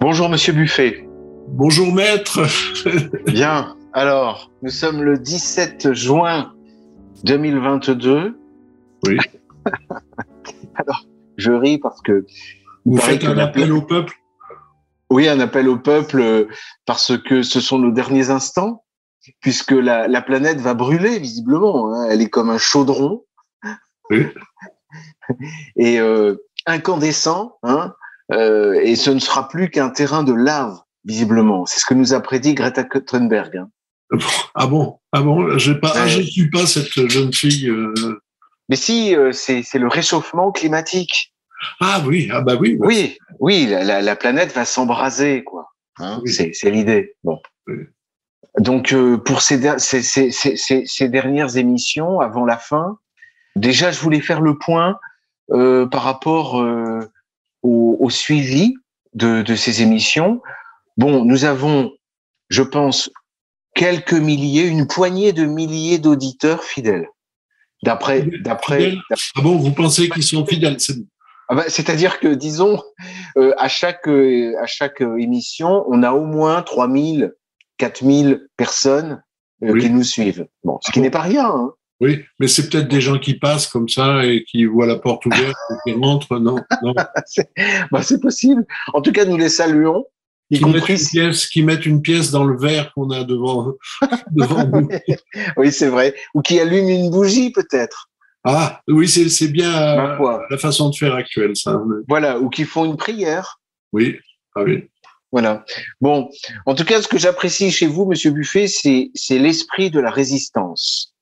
Bonjour Monsieur Buffet. Bonjour maître. Bien. Alors, nous sommes le 17 juin 2022. Oui. Alors, je ris parce que vous faites un appel au peuple? Oui, un appel au peuple euh, parce que ce sont nos derniers instants, puisque la, planète va brûler visiblement. Hein. Elle est comme un chaudron. Oui. Et euh, incandescent, hein, euh, et ce ne sera plus qu'un terrain de lave, visiblement. C'est ce que nous a prédit Greta Thunberg. Hein. Ah bon? Ah bon? Je pas, ah, je suis pas cette jeune fille. Euh. Mais si, euh, c'est le réchauffement climatique. Ah oui, ah bah oui. Oui, oui, la, la, planète va s'embraser, quoi. Hein C'est l'idée. Bon. Donc pour ces, ces, ces, ces, dernières émissions, avant la fin, déjà je voulais faire le point par rapport au, suivi de, ces émissions. Bon, nous avons, je pense, quelques milliers, une poignée de milliers d'auditeurs fidèles. D'après, d'après. Ah bon, vous pensez qu'ils sont fidèles ah bah, C'est-à-dire que, disons, euh, à chaque euh, à chaque émission, on a au moins 3000, 4000 personnes euh, qui nous suivent. Bon, ce qui ah n'est pas rien. Hein. Oui, mais c'est peut-être des gens qui passent comme ça et qui voient la porte ouverte et qui rentrent. Non, non. bah, c'est possible. En tout cas, nous les saluons. Qui mettent, une pièce, qui mettent une pièce dans le verre qu'on a devant, devant nous. oui, c'est vrai. Ou qui allument une bougie, peut-être. Ah, oui, c'est bien la façon de faire actuelle, ça. Voilà, ou qui font une prière. Oui, ah oui. Voilà. Bon, en tout cas, ce que j'apprécie chez vous, Monsieur Buffet, c'est l'esprit de la résistance.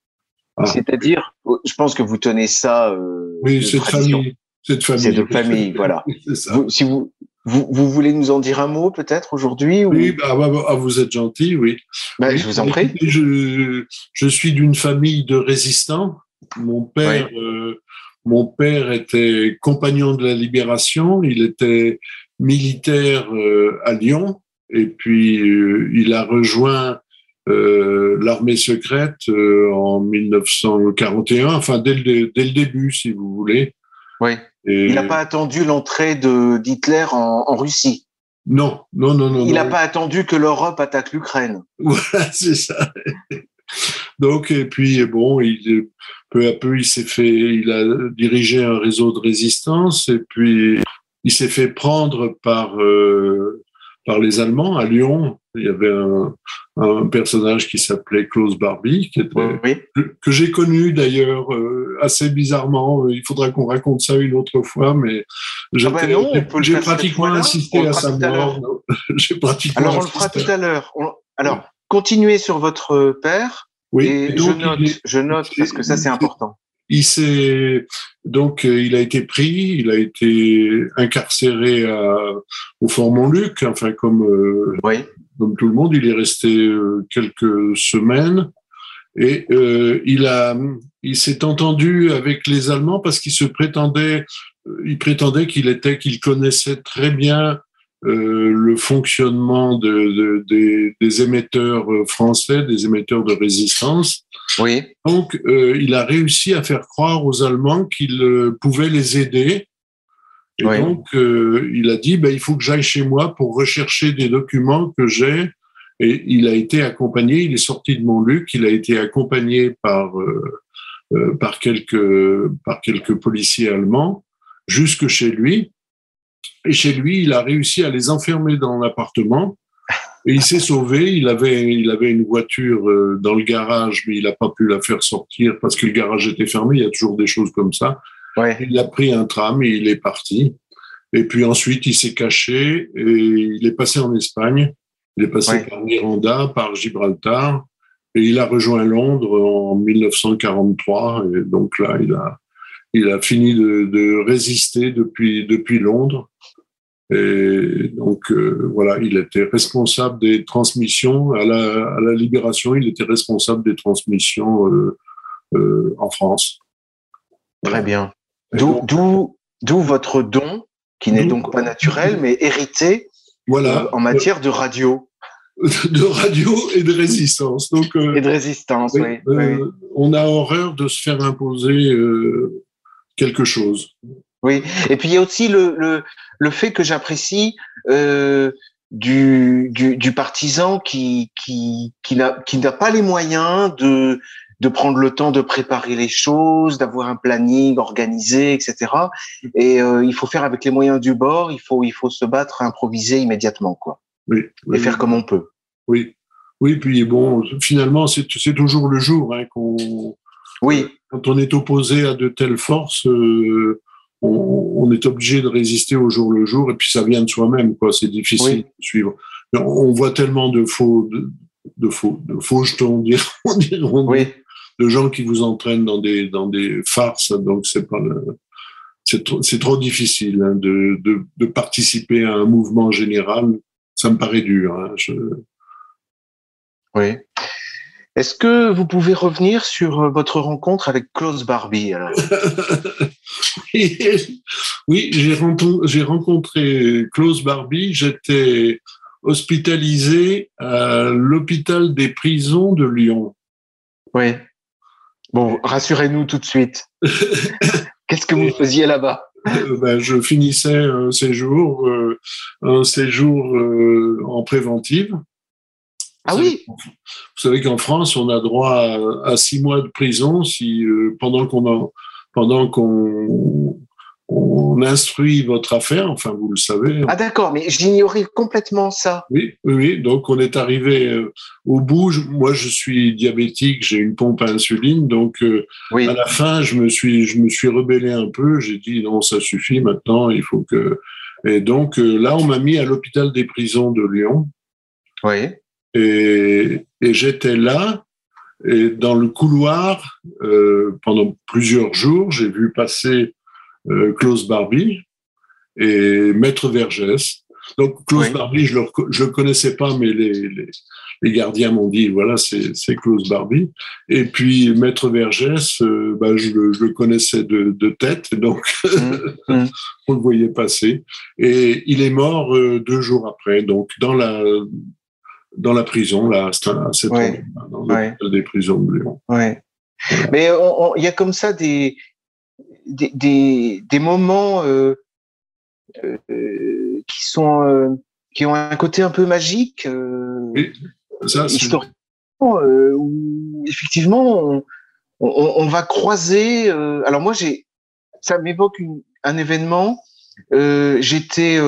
Ah. C'est-à-dire, je pense que vous tenez ça. Euh, oui, cette famille. Cette famille. C'est de famille, voilà. si vous, vous, voulez nous en dire un mot peut-être aujourd'hui Oui, bah, bah, bah ah, vous êtes gentil, oui. Bah, je vous en prie. Je, je, suis d'une famille de résistants. Mon père, euh, mon père était compagnon de la libération. Il était militaire euh, à Lyon. Et puis, euh, il a rejoint euh, l'armée secrète euh, en 1941, enfin dès le, dès le début, si vous voulez. Oui. Il n'a pas attendu l'entrée d'Hitler en, en, Russie? Non, non, non, non. Il n'a pas attendu que l'Europe attaque l'Ukraine? Voilà, c'est ça. Donc, et puis, bon, il, peu à peu, il s'est fait, il a dirigé un réseau de résistance, et puis il s'est fait prendre par euh, par les Allemands à Lyon. Il y avait un, un personnage qui s'appelait Klaus Barbie, qui était, que, j'ai connu d'ailleurs euh, assez bizarrement. Il faudra qu'on raconte ça une autre fois, mais j'ai ah pratiquement assisté à sa mort. Alors on le fera tout à l'heure. Alors continuez sur votre père. Oui. Et je note, je note parce que ça c'est important. Il s'est donc euh, il a été pris, il a été incarcéré à, au Fort Montluc, enfin comme euh, oui. Comme tout le monde, il est resté euh, quelques semaines et il a il s'est entendu avec les Allemands parce qu'il se prétendait il prétendait qu'il était qu'il connaissait très bien euh, le fonctionnement de, des, émetteurs euh, français, des émetteurs de résistance. Oui. Donc, euh, il a réussi à faire croire aux Allemands qu'il pouvait les aider. Et donc, il a dit, ben, il faut que j'aille chez moi pour rechercher des documents que j'ai. Et il a été accompagné, il est sorti de Montluc, il a été accompagné par, par, quelques, par quelques policiers allemands jusque chez lui. Et chez lui, il a réussi à les enfermer dans l'appartement. Et il s'est sauvé. Il avait, il avait une voiture euh, dans le garage, mais il n'a pas pu la faire sortir parce que le garage était fermé. Il y a toujours des choses comme ça. Ouais. Il a pris un tram et il est parti. Et puis ensuite, il s'est caché et il est passé en Espagne. Il est passé par Miranda, par Gibraltar. Et il a rejoint Londres en 1943. Et donc là, il a, il a fini de, de résister depuis, depuis Londres. Et donc euh, voilà, il était responsable des transmissions à la, à la, Libération. Il était responsable des transmissions euh, euh, en France. Très bien. D'où votre don, qui n'est donc pas naturel, mais hérité voilà. en matière de radio. De radio et de résistance. Donc, et de résistance, oui, oui, On a horreur de se faire imposer quelque chose. Oui, et puis il y a aussi le, le, le fait que j'apprécie euh, du, du, du, partisan qui, qui, qui n'a pas les moyens de, de prendre le temps de préparer les choses, d'avoir un planning organisé, etc. Et euh, il faut faire avec les moyens du bord. Il faut, il faut se battre, improviser immédiatement, quoi. Oui. et faire comme on peut. Oui. Oui. Puis bon, finalement, c'est toujours le jour hein, qu'on. Oui. Quand on est opposé à de telles forces, euh, on, est obligé de résister au jour le jour. Et puis ça vient de soi-même, quoi. C'est difficile de suivre. On voit tellement de faux, de, faux, de faux jetons, diront, oui de gens qui vous entraînent dans des dans des farces. Donc c'est pas c'est trop, c'est trop difficile hein, de, de, de, participer à un mouvement général. Ça me paraît dur. Hein, je... Oui. Est-ce que vous pouvez revenir sur votre rencontre avec Klaus Barbie alors? Oui, j'ai rencontré, j'ai rencontré Klaus Barbie. J'étais hospitalisé à l'hôpital des prisons de Lyon. Oui. Bon, rassurez-nous tout de suite. Qu'est-ce que vous faisiez là-bas? Euh, ben, Je finissais un séjour, euh, un séjour euh, en préventive. Ah oui? Vous savez qu'en France, on a droit à, six mois de prison si pendant qu'on pendant qu'on on instruit votre affaire, enfin vous le savez. Ah d'accord, mais j'ignorais complètement ça. Oui, oui, donc on est arrivé euh, au bout. Moi, je suis diabétique, j'ai une pompe à insuline, donc euh, à la fin, je me suis, je me suis rebellé un peu. J'ai dit non, ça suffit. Maintenant, il faut que. Et donc euh, là, on m'a mis à l'hôpital des prisons de Lyon. Oui. Et, et j'étais là. Et dans le couloir, pendant plusieurs jours, j'ai vu passer Klaus Barbie et Maître Vergès. Donc Klaus Barbie, je ne le, connaissais pas, mais les, les, gardiens m'ont dit, voilà, c'est Klaus Barbie. Et puis Maître Vergès, euh, bah, je, le connaissais de, de tête, donc mmh, mmh. on le voyait passer. Et il est mort euh, deux jours après, donc dans la dans la prison, là, à cette dans des prisons de Lyon. Mais il y a comme ça des, des, des, moments euh, euh, qui sont euh, qui ont un côté un peu magique, oui, ça, où effectivement on, on, va croiser. alors moi j'ai, ça m'évoque un événement. j'étais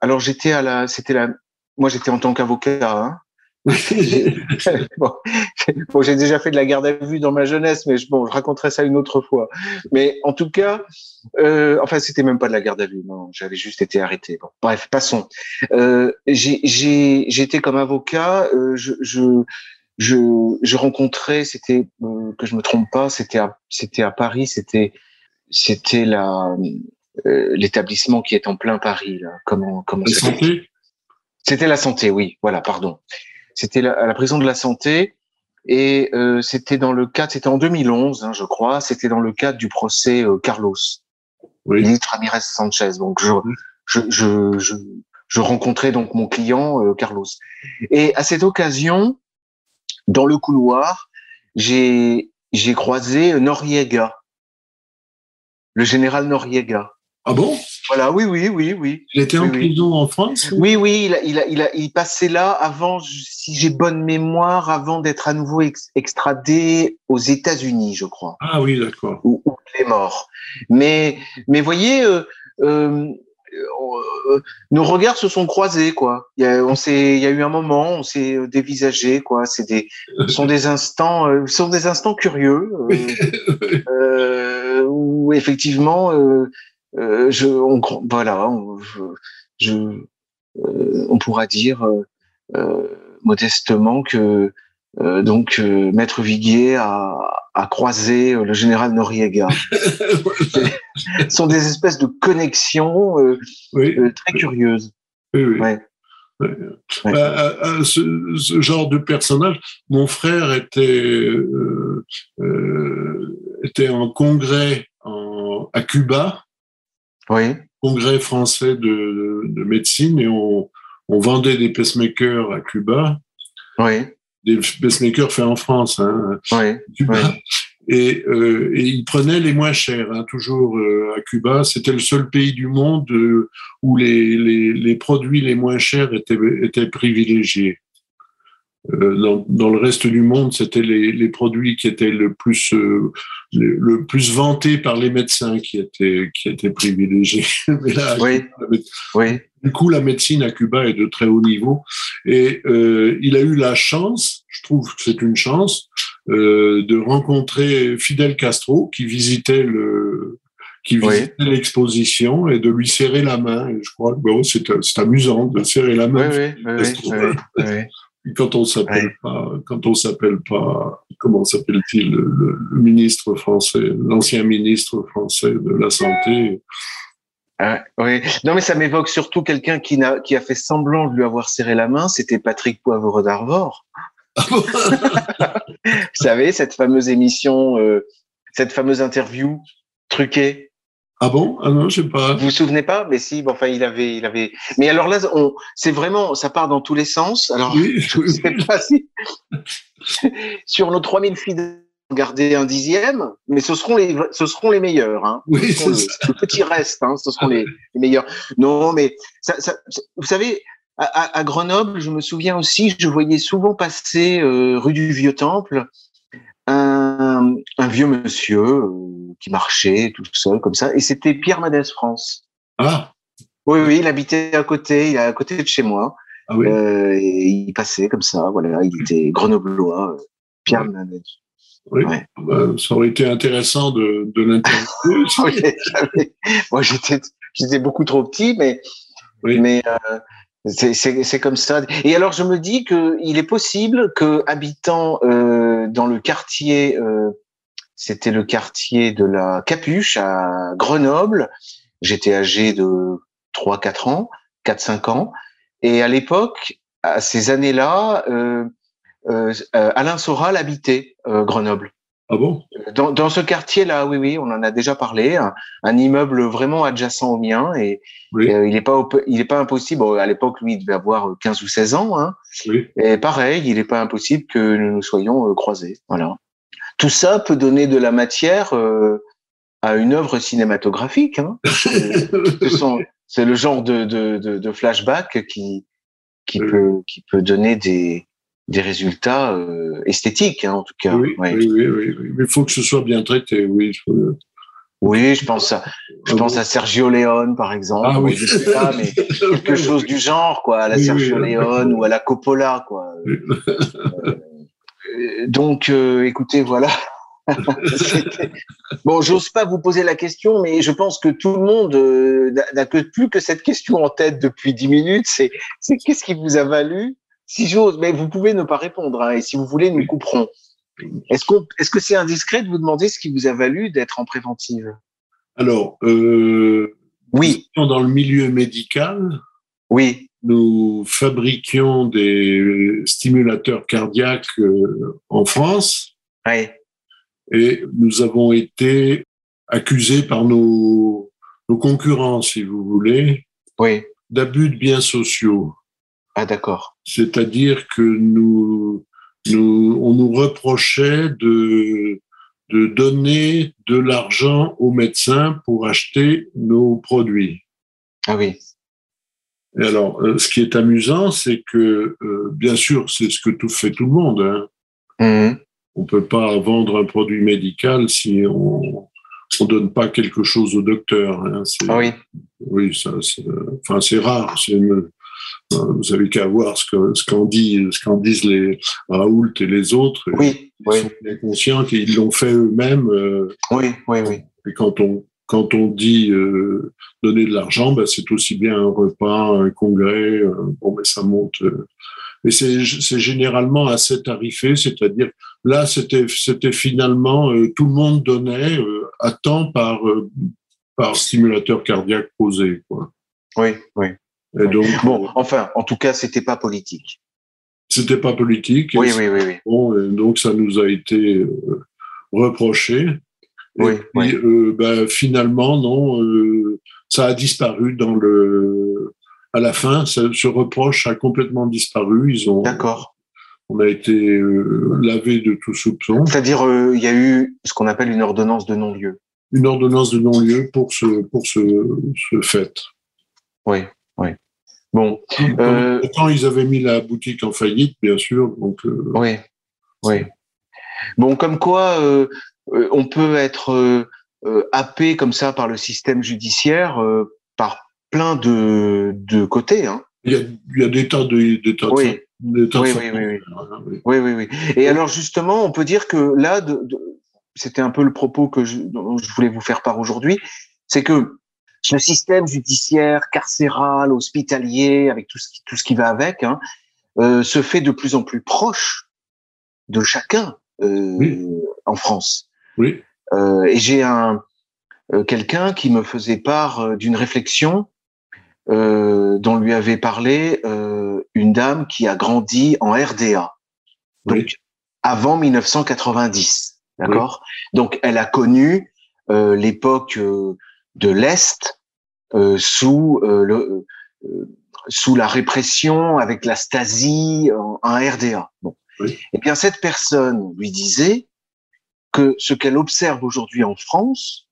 alors j'étais à la, c'était la, moi j'étais en tant qu'avocat. Hein, bon, j'ai déjà fait de la garde à vue dans ma jeunesse, mais je, bon, je raconterai ça une autre fois. Mais en tout cas, euh, enfin, c'était même pas de la garde à vue, non, j'avais juste été arrêté. Bon, bref, passons. Euh, J'étais comme avocat, euh, je, je, je, je, rencontrais, c'était euh, que je me trompe pas, c'était à, c'était à Paris, c'était, c'était la euh, l'établissement qui est en plein Paris là. Comment, comment la santé? C'était la santé, oui. Voilà, pardon. C'était à la prison de la santé et euh, c'était dans le cadre, c'était en 2011, hein, je crois, c'était dans le cadre du procès euh, Carlos, oui. ministre Ramirez Sanchez. Donc je, je, je, je, je rencontrais donc mon client euh, Carlos. Et à cette occasion, dans le couloir, j'ai j'ai croisé Noriega, le général Noriega. Ah bon? Voilà, oui, oui, oui, oui. Il était en prison en France Oui, oui, il, a, il, a, il, a, il passait là avant, si j'ai bonne mémoire, avant d'être à nouveau extradé aux États-Unis, je crois. Ah oui, d'accord. Où, il est mort. Mais, mais voyez, euh, euh, euh nos regards se sont croisés, quoi. Il y a, on s'est, il y a eu un moment, on s'est dévisagé, quoi. C'est des, ce sont des instants, euh, sont des instants curieux euh, où effectivement euh, je, on, voilà, on, je, euh, on pourra dire euh, modestement que donc Maître Viguier a, a, croisé le général Noriega. Ce sont des espèces de connexions très curieuses. Oui, oui. Ouais. Ce, ce, genre de personnage, mon frère était euh, euh, était en congrès en, à Cuba oui. congrès français de, de, médecine et on, on, vendait des pacemakers à Cuba. Oui. Des pacemakers faits en France. Hein, oui. Cuba. Et, euh, et il prenait les moins chers, hein, toujours euh, à Cuba. C'était le seul pays du monde euh, où les, les, les, produits les moins chers étaient, étaient privilégiés. Euh, dans, dans, le reste du monde, c'était les, les, produits qui étaient le plus le, le, plus vantés par les médecins qui étaient qui étaient privilégiés. Mais là, oui. oui. Du coup, la médecine à Cuba est de très haut niveau et euh, il a eu la chance, je trouve que c'est une chance, euh, de rencontrer Fidel Castro qui visitait le qui visitait l'exposition et de lui serrer la main. Et je crois que bon, c'est amusant de serrer la main. Oui, quand on s'appelle pas, quand on s'appelle pas, comment s'appelle-t-il, le, le, ministre français, l'ancien ministre français de la santé, ah, oui, non mais ça m'évoque surtout quelqu'un qui, a, qui a fait semblant de lui avoir serré la main, c'était Patrick Poivre d'Arvor. Vous savez, cette fameuse émission, euh, cette fameuse interview truquée. Ah bon? Ah non, je sais pas. Vous vous souvenez pas? Mais si, bon, enfin, il avait, il avait. Mais alors là, on, c'est vraiment, ça part dans tous les sens. Alors, oui, je sais pas si sur nos 3000 fidèles garder un dixième, mais ce seront les, ce seront les meilleurs. Hein. Oui, ce le, petit reste, hein, ce seront les, les, meilleurs. Non, mais ça, ça, vous savez, à, à, Grenoble, je me souviens aussi, je voyais souvent passer euh, rue du Vieux Temple un, un vieux monsieur euh, qui marchait tout seul comme ça, et c'était Pierre Madès France. Ah. Oui, oui, il habitait à côté, il est à côté de chez moi. Ah oui. Euh, et il passait comme ça, voilà, il était grenoblois, Pierre ouais. Madès. Oui, ouais. ben, ça aurait été intéressant de, de l'interviewer. Moi, j'étais, j'étais beaucoup trop petit, mais, oui. mais euh, c'est comme ça. Et alors, je me dis que il est possible que habitant euh, dans le quartier, euh, c'était le quartier de la Capuche à Grenoble. J'étais âgé de 3-4 ans, 4-5 ans, et à l'époque, à ces années-là. Euh, euh, Alain Soral habitait euh, Grenoble. Ah bon? Dans, dans, ce quartier-là, oui, oui, on en a déjà parlé. Un, un immeuble vraiment adjacent au mien et, oui. et euh, il n'est pas, il est pas impossible. À l'époque, lui, il devait avoir 15 ou 16 ans. Hein, oui. Et pareil, il n'est pas impossible que nous nous soyons euh, croisés. Voilà. Tout ça peut donner de la matière euh, à une œuvre cinématographique. Hein. c'est le genre de, de, de, de flashback qui, qui, oui. peut, qui peut donner des, des résultats euh, esthétiques, hein, en tout cas. Oui, ouais. oui, oui, oui, mais il faut que ce soit bien traité, oui. Oui, je pense à, je pense à Sergio Leone, par exemple. Ah, oui. Je sais pas, mais quelque chose du genre, quoi, à la Oui, Sergio oui. Leone ou à la Coppola, quoi. Euh, donc, euh, écoutez, voilà. bon, j'ose pas vous poser la question, mais je pense que tout le monde euh, n'a que plus que cette question en tête depuis dix minutes. C'est, c'est qu'est-ce qui vous a valu si j'ose, mais vous pouvez ne pas répondre, hein, et si vous voulez, nous couperons. Est-ce qu'on, est-ce que c'est indiscret de vous demander ce qui vous a valu d'être en préventive? Alors, euh, oui, dans le milieu médical, oui, nous fabriquions des stimulateurs cardiaques euh, en France, oui, et nous avons été accusés par nos, nos concurrents, si vous voulez, oui. d'abus de biens sociaux. Ah, d'accord. C'est-à-dire que nous, nous, on nous reprochait de, de donner de l'argent aux médecins pour acheter nos produits. Ah oui. Et alors, euh, ce qui est amusant, c'est que, euh, bien sûr, c'est ce que tout fait tout le monde. Hein. Mmh. On peut pas vendre un produit médical si on on donne pas quelque chose au docteur. Hein. Ah oui. Oui, ça, enfin, c'est rare. C'est une, vous avez qu'à voir ce qu'en ce dit, ce qu'en disent les Raoult et les autres. Oui, ils oui. sont bien conscients qu'ils l'ont fait eux-mêmes. Euh, oui, oui, oui. Et quand on quand on dit euh, donner de l'argent, ben, c'est aussi bien un repas, un congrès. Euh, bon, ben, ça monte. Euh, et c'est généralement assez tarifé, c'est-à-dire là, c'était c'était finalement euh, tout le monde donnait euh, à temps par par stimulateur cardiaque posé. Quoi. Oui, oui. Donc, bon, enfin, en tout cas, c'était pas politique. C'était pas politique. Oui, oui, oui, oui. Bon, donc ça nous a été euh, reproché. Oui, puis, oui. euh, ben, finalement, non, euh, ça a disparu dans le. À la fin, ça, ce reproche a complètement disparu. Ils ont. D'accord. on a été euh, lavé de tout soupçon. C'est-à-dire, il y a eu ce qu'on appelle une ordonnance de non-lieu. Une ordonnance de non-lieu pour ce, pour ce, ce fait. Oui, oui. Bon. Quand ils avaient mis la boutique en faillite, bien sûr. Donc, oui, oui. Bon, comme quoi, on peut être happé comme ça par le système judiciaire par plein de, de côtés. Hein. Il, y a, il y a des tas de, des tas oui. De, oui, oui, oui, oui. oui, oui, oui. Et alors justement, on peut dire que là, de, c'était un peu le propos que je, je voulais vous faire part aujourd'hui, c'est que ce système judiciaire, carcéral, hospitalier, avec tout ce qui, tout ce qui va avec, hein, euh, se fait de plus en plus proche de chacun euh, oui. en France. Oui. Euh, et j'ai un euh, quelqu'un qui me faisait part euh, d'une réflexion euh, dont lui avait parlé euh, une dame qui a grandi en RDA, donc Oui. avant 1990, d'accord? Donc elle a connu euh, l'époque euh, de l'Est euh, sous euh, le euh, sous la répression avec la Stasi en, en RDA. Bon. Oui. Eh bien cette personne lui disait que ce qu'elle observe aujourd'hui en France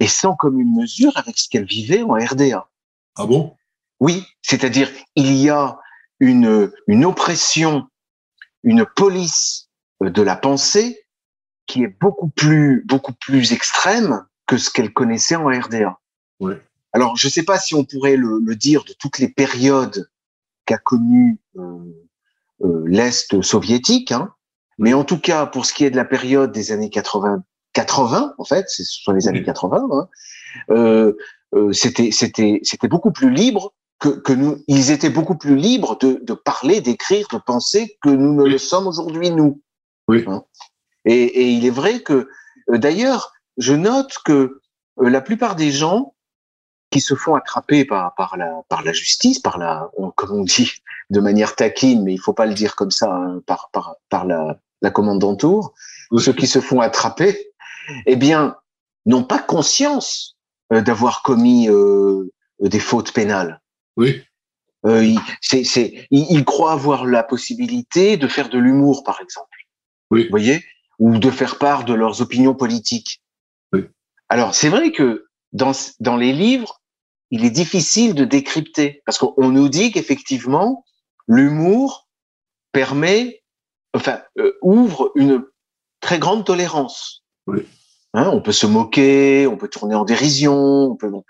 est sans commune mesure avec ce qu'elle vivait en RDA. Ah bon? Oui, c'est-à-dire il y a une, une oppression, une police de la pensée qui est beaucoup plus beaucoup plus extrême que ce qu'elle connaissait en RDA. Ouais. Alors je ne sais pas si on pourrait le, le, dire de toutes les périodes qu'a connues euh, euh, l'est soviétique, hein, mais en tout cas pour ce qui est de la période des années 80, 80 en fait, ce sont les années 80. Hein, euh, euh, c'était c'était c'était beaucoup plus libre que, que nous. Ils étaient beaucoup plus libres de, de parler, d'écrire, de penser que nous ne Oui. le sommes aujourd'hui nous. Oui. Hein. Et, et il est vrai que euh, d'ailleurs, je note que euh, la plupart des gens qui se font attraper par par la par la justice, par la on- comme on dit de manière taquine, mais il faut pas le dire comme ça, hein, par par par la la commandantour, Oui. ceux qui se font attraper, eh bien, n'ont pas conscience euh, d'avoir commis euh, des fautes pénales. Oui. Euh, ils, c'est, c'est, ils, ils croient avoir la possibilité de faire de l'humour, par exemple. Oui. Vous voyez? Ou de faire part de leurs opinions politiques. Alors, c'est vrai que dans, dans les livres, il est difficile de décrypter, parce qu'on nous dit qu'effectivement, l'humour permet, enfin, euh, ouvre une très grande tolérance. Oui. Hein, on peut se moquer, on peut tourner en dérision, on peut bon.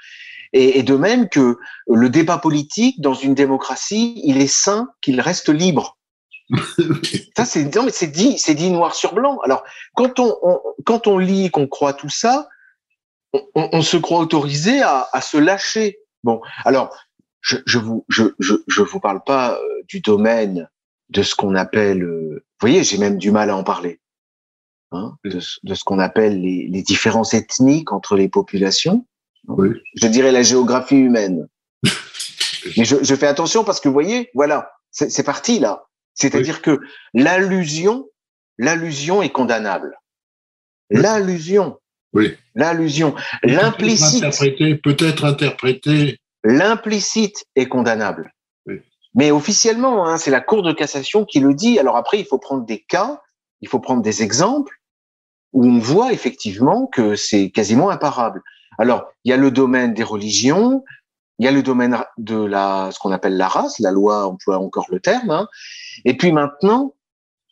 Et, et de même que le débat politique dans une démocratie, il est sain qu'il reste libre. Ça, c'est non, mais c'est dit, c'est dit noir sur blanc. Alors, quand on, on quand on lit, qu'on croit tout ça, on, on, on se croit autorisé à, à, se lâcher. Bon, alors, je, je vous, je, je, je vous parle pas euh, du domaine de ce qu'on appelle, euh, vous voyez, j'ai même du mal à en parler, hein, de, de ce qu'on appelle les, les différences ethniques entre les populations. Oui. Je dirais la géographie humaine. Mais je, je, fais attention parce que vous voyez, voilà, c'est parti là. C'est-à-dire oui. que l'allusion, l'allusion est condamnable. L'allusion. Oui. L'allusion. L'implicite. Peut-être interprété. L'implicite est condamnable. Oui. Mais officiellement, hein, c'est la Cour de cassation qui le dit. Alors après, il faut prendre des cas, il faut prendre des exemples où on voit effectivement que c'est quasiment imparable. Alors, il y a le domaine des religions, il y a le domaine de la, ce qu'on appelle la race, la loi emploie encore le terme, hein. et puis maintenant,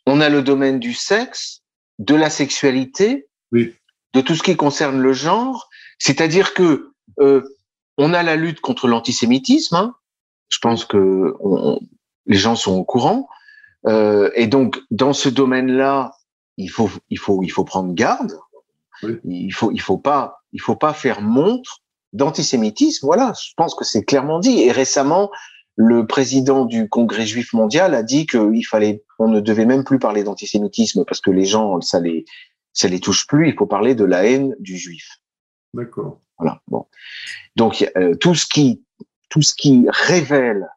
on a le domaine du sexe, de la sexualité, oui. De tout ce qui concerne le genre, c'est-à-dire que euh, on a la lutte contre l'antisémitisme, hein. je pense que on, les gens sont au courant, euh, et donc dans ce domaine-là, il faut, il faut, il faut prendre garde. Oui. Il faut, il faut pas, il faut pas faire montre d'antisémitisme. Voilà, je pense que c'est clairement dit. Et récemment, le président du Congrès juif mondial a dit qu'il fallait, on ne devait même plus parler d'antisémitisme parce que les gens, ça les, ça les touche plus. Il faut parler de la haine du juif. D'accord. Voilà. Bon. Donc euh, tout ce qui, tout ce qui révèle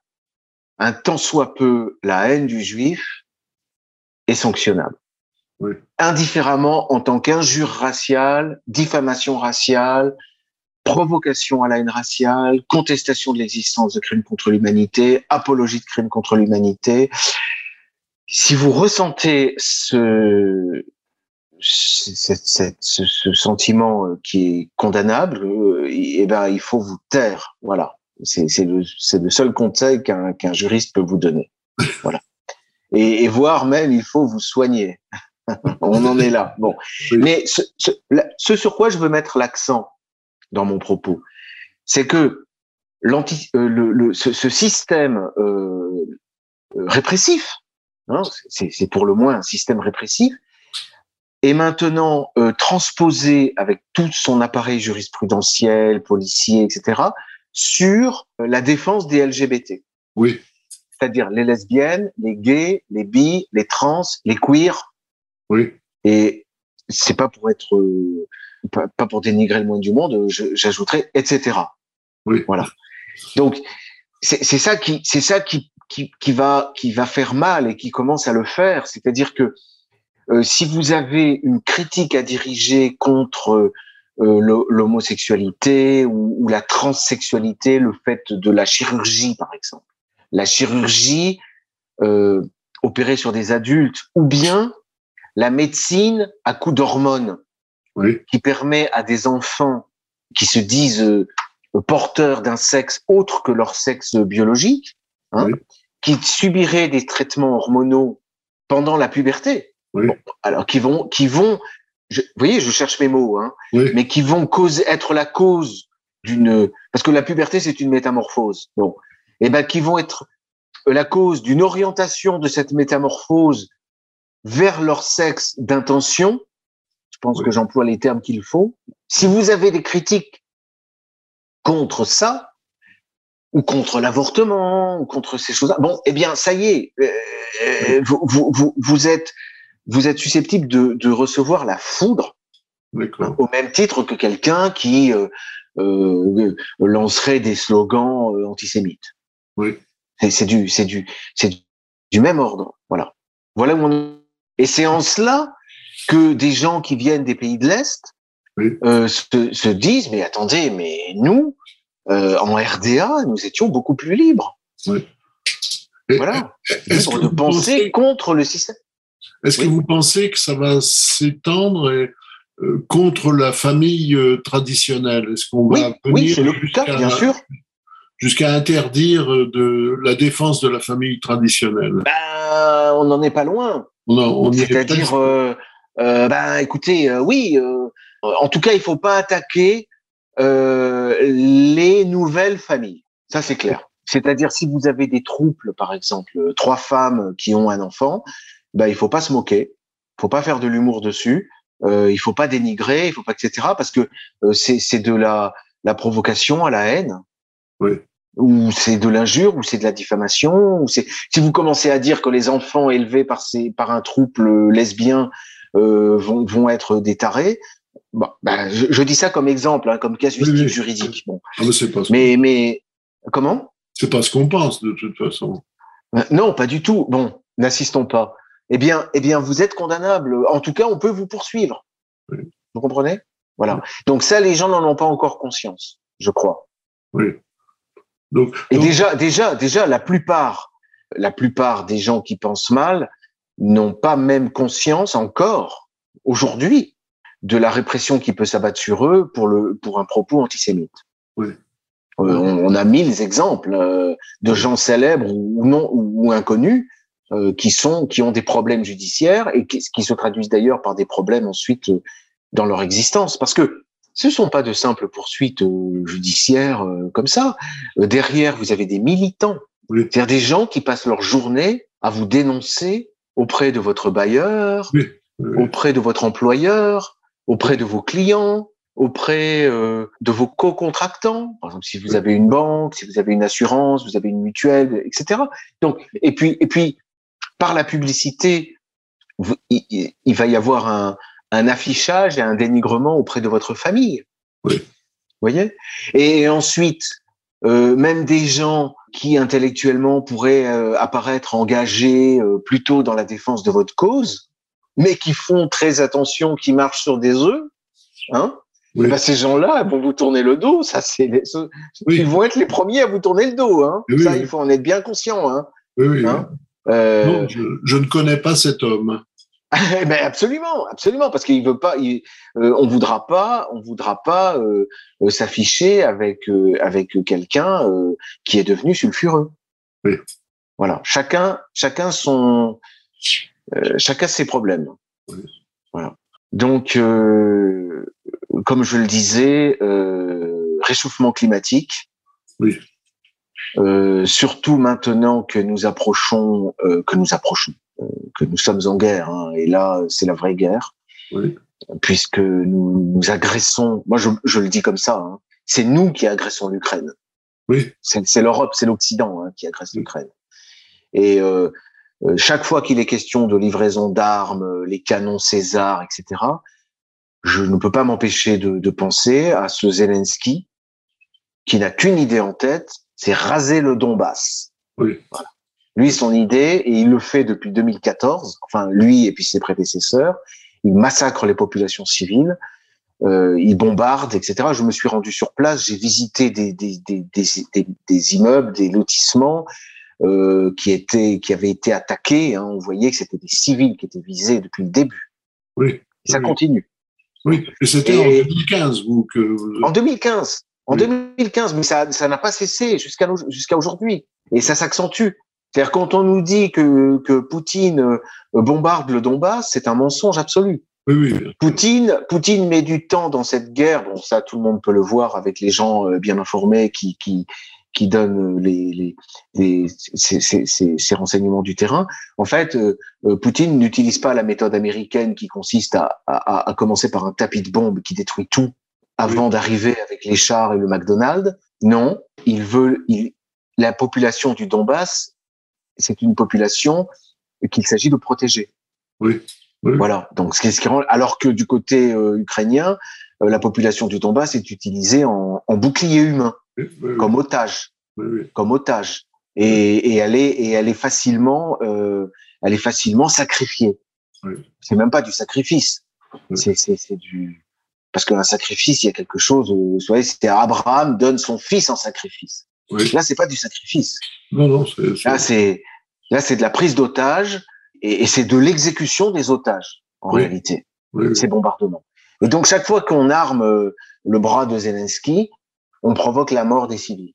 un tant soit peu la haine du juif est sanctionnable. Oui. Indifféremment en tant qu'injure raciale, diffamation raciale, provocation à la haine raciale, contestation de l'existence de crimes contre l'humanité, apologie de crimes contre l'humanité. si vous ressentez ce, ce, ce, sentiment euh, qui est condamnable, eh ben, il faut vous taire. Voilà. C'est le, le seul conseil qu'un qu'un juriste peut vous donner. Voilà. Et, et voire même, il faut vous soigner. On en est là. Bon. Mais ce, ce, sur quoi je veux mettre l'accent dans mon propos, c'est que l'anti, euh, le, le, ce, ce, système euh, répressif, hein, c'est pour le moins un système répressif, est maintenant euh, transposé avec tout son appareil jurisprudentiel, policier, etc., sur la défense des LGBT. Oui. C'est-à-dire les lesbiennes, les gays, les bi, les trans, les queers. Oui. Et c'est pas pour être, euh, pas, pas, pour dénigrer le moins du monde, j'ajouterais etc. Oui. Voilà. Donc c'est ça qui, c'est ça qui, qui, qui va, qui va faire mal et qui commence à le faire. C'est-à-dire que euh, si vous avez une critique à diriger contre euh, l'homosexualité ou, ou, la transsexualité, le fait de la chirurgie, par exemple, la chirurgie euh, opérée sur des adultes, ou bien la médecine à coup d'hormones, oui. qui permet à des enfants qui se disent porteurs d'un sexe autre que leur sexe biologique, hein, oui. qui subiraient des traitements hormonaux pendant la puberté, oui. bon, alors qui vont, qui vont, je, vous voyez, je cherche mes mots, hein, mais qui vont cause, être la cause d'une, parce que la puberté c'est une métamorphose, bon, et eh ben qui vont être la cause d'une orientation de cette métamorphose vers leur sexe d'intention. Je pense que j'emploie les termes qu'il faut. Si vous avez des critiques contre ça, ou contre l'avortement, ou contre ces choses-là, bon, eh bien, ça y est, euh, vous, vous, vous, êtes, vous êtes susceptible de, de recevoir la foudre, au même titre que quelqu'un qui euh, euh, lancerait des slogans euh, antisémites. Oui. C'est du, c'est du, c'est du même ordre. Voilà. Voilà où on Et c'est en cela que des gens qui viennent des pays de l'Est oui. euh, se, se, disent, mais attendez, mais nous, euh, en RDA, nous étions beaucoup plus libres. Oui. Voilà. Libres de penser contre le système. Est-ce oui. que vous pensez que ça va s'étendre et, euh, contre la famille euh, traditionnelle? Est-ce qu'on oui, va Oui, c'est le bien sûr jusqu'à interdire de la défense de la famille traditionnelle? Ben, On n'en est pas loin. C'est-à-dire, euh, euh, ben, écoutez, euh, oui, en tout cas, il faut pas attaquer les nouvelles familles. Ça, c'est clair. C'est-à-dire, si vous avez des troupes, par exemple, trois femmes qui ont un enfant, ben, il faut pas se moquer, faut pas faire de l'humour dessus, euh, il faut pas dénigrer, il faut pas, etc. Parce que c'est de la, la provocation à la haine. Oui ou c'est de l'injure, ou c'est de la diffamation, ou c'est si vous commencez à dire que les enfants élevés par ces par un trouble lesbien euh, vont vont être des tarés, bon, ben, je, je, dis ça comme exemple, hein, comme casuistique oui, oui. juridique. Bon. Ah, mais pas ce mais mais comment? C'est pas ce qu'on pense de toute façon. Non, pas du tout. Bon, n'assistons pas. Eh bien, eh bien, vous êtes condamnable. En tout cas, on peut vous poursuivre. Oui. Vous comprenez? Voilà. Donc ça, les gens n'en ont pas encore conscience, je crois. Oui. Donc, et donc, déjà, déjà, déjà, la plupart, la plupart des gens qui pensent mal n'ont pas même conscience encore aujourd'hui de la répression qui peut s'abattre sur eux pour le pour un propos antisémite. Oui. Euh, on, on, a mille exemples euh, de gens célèbres ou non ou, inconnus euh, qui sont qui ont des problèmes judiciaires et qui, qui se traduisent d'ailleurs par des problèmes ensuite euh, dans leur existence parce que ce sont pas de simples poursuites euh, judiciaires comme ça. Derrière, vous avez des militants, oui. c'est-à-dire des gens qui passent leur journée à vous dénoncer auprès de votre bailleur, oui. Oui. auprès de votre employeur, auprès de vos clients, auprès de vos co-contractants. Par exemple, si vous avez une banque, si vous avez une assurance, vous avez une mutuelle, etc. Donc, et puis, et puis, par la publicité, vous, il, il, va y avoir un, un affichage et un dénigrement auprès de votre famille. Oui. Vous voyez? Et ensuite, euh, même des gens qui intellectuellement pourraient euh, apparaître engagés euh, plutôt dans la défense de votre cause, mais qui font très attention, qui marchent sur des œufs, hein? Oui. ben ces gens-là vont vous tourner le dos. Ça, c'est les, oui. ils vont être les premiers à vous tourner le dos. Hein oui, ça, il faut en être bien conscient. Hein oui, hein? Non, je, ne connais pas cet homme. ben absolument, absolument, parce qu'il veut pas, il, on voudra pas, on voudra pas s'afficher avec avec quelqu'un qui est devenu sulfureux. Oui. Voilà, chacun, chacun son, chacun ses problèmes. Oui. Voilà. Donc, euh, comme je le disais, euh, réchauffement climatique. Oui. Euh, surtout maintenant que nous approchons, euh, que nous approchons, euh, que nous sommes en guerre. Hein, et là, c'est la vraie guerre. Oui. Puisque nous, nous agressons. Moi, je, je, le dis comme ça. Hein, c'est nous qui agressons l'Ukraine. Oui. C'est l'Europe, c'est l'Occident hein, qui agresse l'Ukraine. Et euh, euh, chaque fois qu'il est question de livraison d'armes, les canons César, etc., je ne peux pas m'empêcher de, de, penser à ce Zelensky qui n'a qu'une idée en tête, c'est raser le Donbass. Oui. Voilà. Lui, son idée, et il le fait depuis 2014, enfin lui et puis ses prédécesseurs, il massacre les populations civiles, euh, il bombarde, etc. Je me suis rendu sur place, j'ai visité des, des, des, des, immeubles, des lotissements, euh, qui étaient, qui avaient été attaqués. Hein, on voyait que c'était des civils qui étaient visés depuis le début. Oui. Et ça oui. continue. Oui, et c'était en 2015 vous, que. En 2015. En oui. 2015, mais ça ça n'a pas cessé jusqu'à jusqu'à aujourd'hui. Et ça s'accentue. C'est-à-dire quand on nous dit que, que Poutine euh, bombarde le Donbass, c'est un mensonge absolu. Oui, oui. Poutine, Poutine met du temps dans cette guerre. Bon, ça, tout le monde peut le voir avec les gens euh, bien informés qui, qui, qui donne les, les, les ces, ces, ces, renseignements du terrain. En fait, euh, Poutine n'utilise pas la méthode américaine qui consiste à, à, à, commencer par un tapis de bombes qui détruit tout avant oui. d'arriver avec les chars et le McDonald's. Non, il veut il, la population du Donbass, c'est une population qu'il s'agit de protéger. Oui. oui. Voilà. Donc, ce qui, ce qui rend, alors que du côté euh, ukrainien, euh, la population du Donbass est utilisée en, en bouclier humain oui, comme otage, oui, comme otage, et, et elle est et elle est facilement, euh, elle est facilement sacrifiée. C'est même pas du sacrifice, c'est c'est du parce qu'un sacrifice, il y a quelque chose. Vous voyez, c'était Abraham donne son fils en sacrifice. Là, c'est pas du sacrifice. Non, non, là c'est là c'est de la prise d'otages et, et c'est de l'exécution des otages en réalité. Ces bombardements. Et donc chaque fois qu'on arme euh, le bras de Zelensky, on provoque la mort des civils.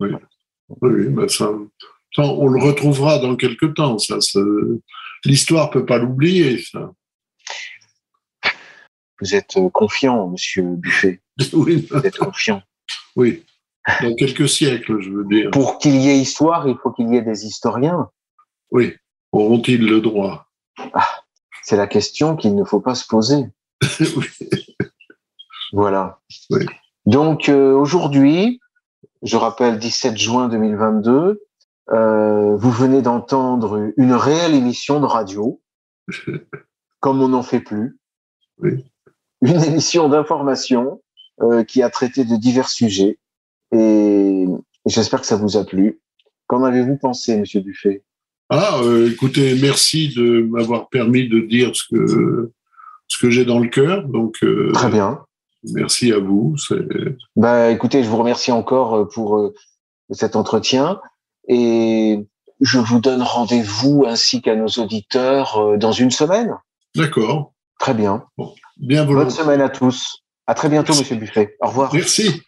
Oui, oui ben ça, ça, on le retrouvera dans quelques temps. Ça, l'histoire peut pas l'oublier. Ça. Vous êtes confiant, Monsieur Buffet. oui. Vous êtes confiant. Oui. Dans quelques siècles, je veux dire. Pour qu'il y ait histoire, il faut qu'il y ait des historiens. Oui. Auront-ils le droit? Ah, C'est la question qu'il ne faut pas se poser. oui. Voilà. Oui. Donc euh, aujourd'hui, je rappelle 17 juin 2022, euh, vous venez d'entendre une réelle émission de radio, comme on n'en fait plus. Oui. Une émission d'information euh, qui a traité de divers sujets et, et j'espère que ça vous a plu. Qu'en avez-vous pensé, Monsieur Buffet Ah, euh, écoutez, merci de m'avoir permis de dire ce que ce que j'ai dans le cœur. Donc euh, très bien. Merci à vous. Bah, écoutez, je vous remercie encore pour cet entretien et je vous donne rendez-vous ainsi qu'à nos auditeurs dans une semaine. D'accord. Très bien. Bon, bien Bonne semaine à tous. À très bientôt, Merci. Monsieur Buffet. Au revoir. Merci.